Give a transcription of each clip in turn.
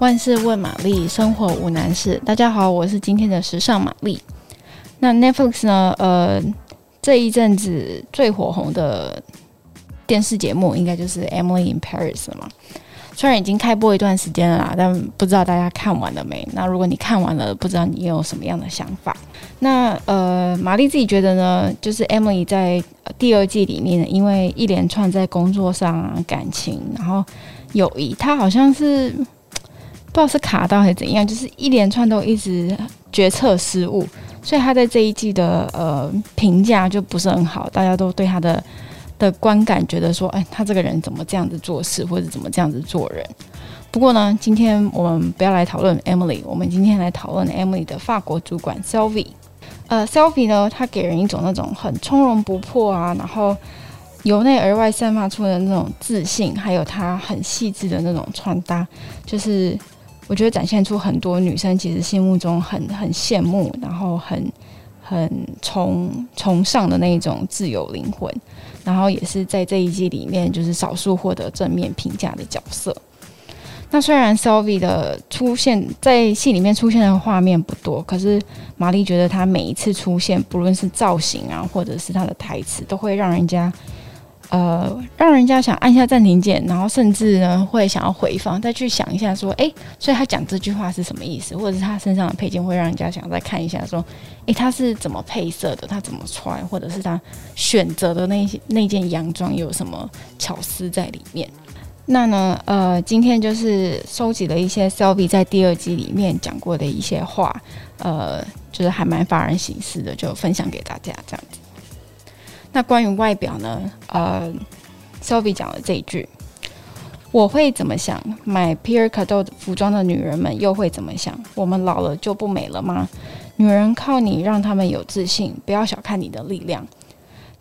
万事问玛丽，生活无难事。大家好，我是今天的时尚玛丽。那 Netflix 呢？呃，这一阵子最火红的电视节目，应该就是《Emily in Paris》了嘛。虽然已经开播一段时间了啦，但不知道大家看完了没？那如果你看完了，不知道你有什么样的想法？那呃，玛丽自己觉得呢，就是 Emily 在第二季里面，因为一连串在工作上感情，然后友谊，她好像是。不知道是卡到还是怎样，就是一连串都一直决策失误，所以他在这一季的呃评价就不是很好，大家都对他的的观感觉得说，哎，他这个人怎么这样子做事，或者怎么这样子做人。不过呢，今天我们不要来讨论 Emily，我们今天来讨论 Emily 的法国主管 Selvi。呃，Selvi 呢，他给人一种那种很从容不迫啊，然后由内而外散发出的那种自信，还有他很细致的那种穿搭，就是。我觉得展现出很多女生其实心目中很很羡慕，然后很很崇崇尚的那种自由灵魂，然后也是在这一季里面就是少数获得正面评价的角色。那虽然 Sylvie 的出现在戏里面出现的画面不多，可是玛丽觉得她每一次出现，不论是造型啊，或者是她的台词，都会让人家。呃，让人家想按下暂停键，然后甚至呢会想要回放，再去想一下说，诶，所以他讲这句话是什么意思？或者是他身上的配件会让人家想再看一下，说，诶，他是怎么配色的？他怎么穿？或者是他选择的那些那件洋装有什么巧思在里面？那呢，呃，今天就是收集了一些 Sylvie 在第二季里面讲过的一些话，呃，就是还蛮发人省思的，就分享给大家这样子。那关于外表呢？呃，Sylvie 讲了这一句：“我会怎么想？买 Pierre c a d o 服装的女人们又会怎么想？我们老了就不美了吗？女人靠你让她们有自信，不要小看你的力量。”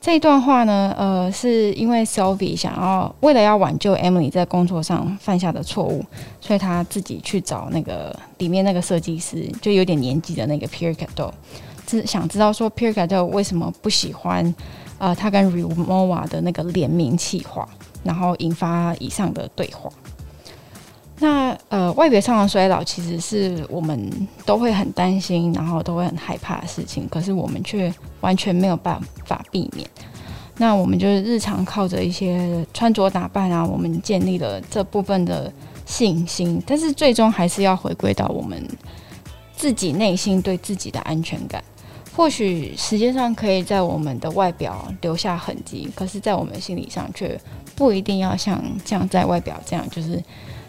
这一段话呢，呃，是因为 Sylvie 想要为了要挽救 Emily 在工作上犯下的错误，所以他自己去找那个里面那个设计师，就有点年纪的那个 Pierre c a d o 是想知道说 Pierre Cardin 为什么不喜欢。呃，他跟 Rimowa 的那个联名企划，然后引发以上的对话。那呃，外表上的衰老其实是我们都会很担心，然后都会很害怕的事情，可是我们却完全没有办法避免。那我们就是日常靠着一些穿着打扮啊，我们建立了这部分的信心，但是最终还是要回归到我们自己内心对自己的安全感。或许时间上可以在我们的外表留下痕迹，可是，在我们心理上却不一定要像这样在外表这样，就是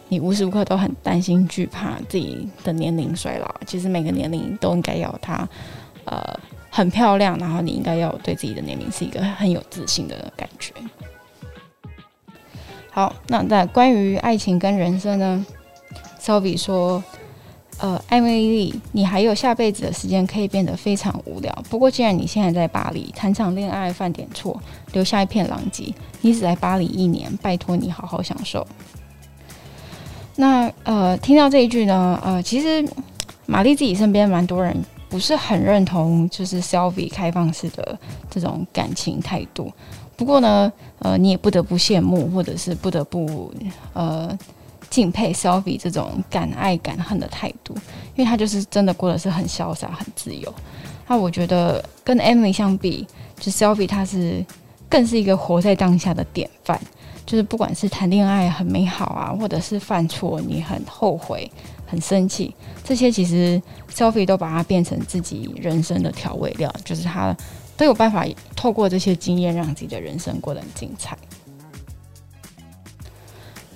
你无时无刻都很担心、惧怕自己的年龄衰老。其实每个年龄都应该要它呃很漂亮，然后你应该要对自己的年龄是一个很有自信的感觉。好，那在关于爱情跟人生呢，Sylvie 说。呃，艾蜜莉，你还有下辈子的时间可以变得非常无聊。不过，既然你现在在巴黎谈场恋爱犯点错，留下一片狼藉，你只来巴黎一年，拜托你好好享受。那呃，听到这一句呢，呃，其实玛丽自己身边蛮多人不是很认同，就是 Sylvie 开放式的这种感情态度。不过呢，呃，你也不得不羡慕，或者是不得不呃。敬佩 Sylvie 这种敢爱敢恨的态度，因为他就是真的过得是很潇洒、很自由。那我觉得跟 Emily 相比，就 Sylvie 他是更是一个活在当下的典范。就是不管是谈恋爱很美好啊，或者是犯错你很后悔、很生气，这些其实 Sylvie 都把它变成自己人生的调味料，就是他都有办法透过这些经验让自己的人生过得很精彩。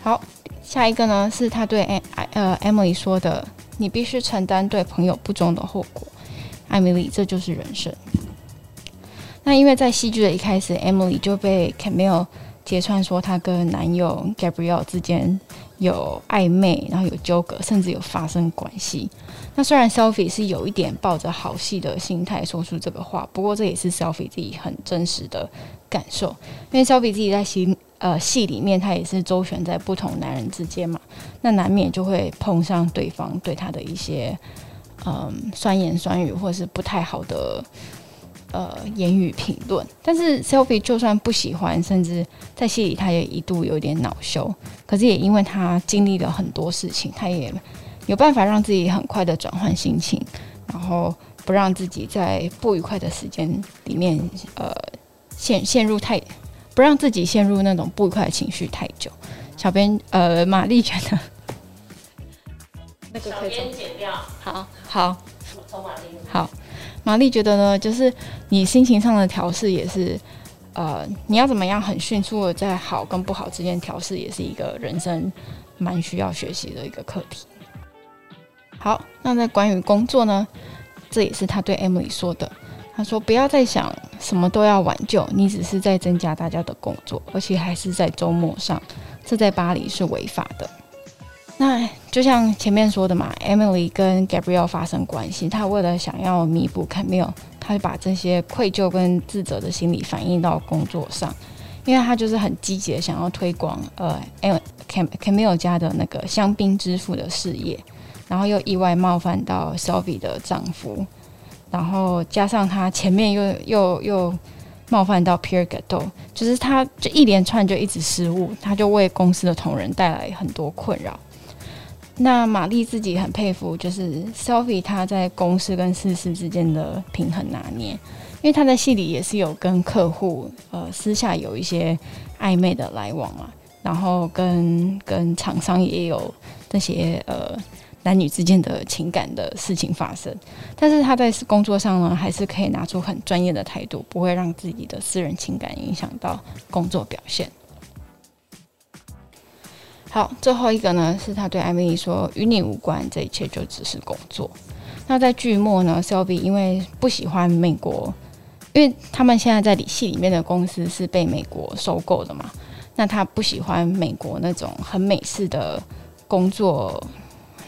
好。下一个呢，是他对艾呃 Emily 说的：“你必须承担对朋友不忠的后果。”艾米丽，这就是人生。那因为在戏剧的一开始，Emily 就被 Camille 揭穿说她跟男友 Gabriel 之间有暧昧，然后有纠葛，甚至有发生关系。那虽然 Sylvie 是有一点抱着好戏的心态说出这个话，不过这也是 Sylvie 自己很真实的感受，因为 Sylvie 自己在戏呃戏里面，他也是周旋在不同男人之间嘛，那难免就会碰上对方对他的一些嗯酸言酸语，或是不太好的呃言语评论。但是 Sylvie 就算不喜欢，甚至在戏里他也一度有点恼羞，可是也因为他经历了很多事情，他也。有办法让自己很快的转换心情，然后不让自己在不愉快的时间里面，呃，陷陷入太，不让自己陷入那种不愉快的情绪太久。小编，呃，玛丽觉得那个可以剪掉。好，好，从玛丽。好，玛丽觉得呢，就是你心情上的调试也是，呃，你要怎么样很迅速的在好跟不好之间调试，也是一个人生蛮需要学习的一个课题。好，那在关于工作呢，这也是他对 Emily 说的。他说：“不要再想什么都要挽救，你只是在增加大家的工作，而且还是在周末上，这在巴黎是违法的。”那就像前面说的嘛，Emily 跟 Gabriel 发生关系，他为了想要弥补 Camille，他就把这些愧疚跟自责的心理反映到工作上，因为他就是很积极的想要推广呃 Cam Camille 家的那个香槟之父的事业。然后又意外冒犯到 Sylvie 的丈夫，然后加上他前面又又又冒犯到 Pierre Gateau，就是他就一连串就一直失误，他就为公司的同仁带来很多困扰。那玛丽自己很佩服，就是 Sylvie 他在公司跟私事之间的平衡拿捏，因为他在戏里也是有跟客户呃私下有一些暧昧的来往嘛，然后跟跟厂商也有这些呃。男女之间的情感的事情发生，但是他在工作上呢，还是可以拿出很专业的态度，不会让自己的私人情感影响到工作表现。好，最后一个呢，是他对艾米丽说：“与你无关，这一切就只是工作。”那在剧末呢，Sylvie 因为不喜欢美国，因为他们现在在里戏里面的公司是被美国收购的嘛，那他不喜欢美国那种很美式的工作。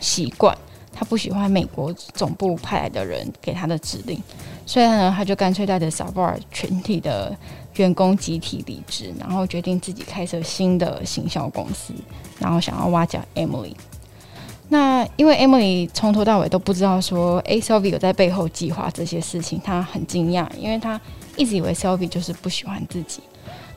习惯，他不喜欢美国总部派来的人给他的指令，所以呢，他就干脆带着 Savoir 全体的员工集体离职，然后决定自己开设新的行销公司，然后想要挖角 Emily。那因为 Emily 从头到尾都不知道说，诶，Sylvie 有在背后计划这些事情，他很惊讶，因为他一直以为 Sylvie 就是不喜欢自己。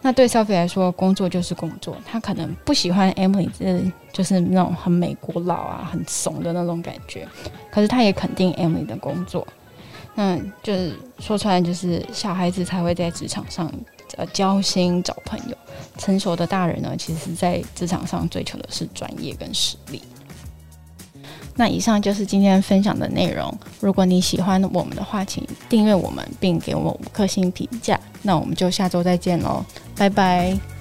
那对 Sylvie 来说，工作就是工作。他可能不喜欢 Emily，就是就是那种很美国佬啊、很怂的那种感觉。可是他也肯定 Emily 的工作。那就是说出来，就是小孩子才会在职场上呃交心、找朋友。成熟的大人呢，其实在职场上追求的是专业跟实力。那以上就是今天分享的内容。如果你喜欢我们的话，请订阅我们并给我们五颗星评价。那我们就下周再见喽，拜拜。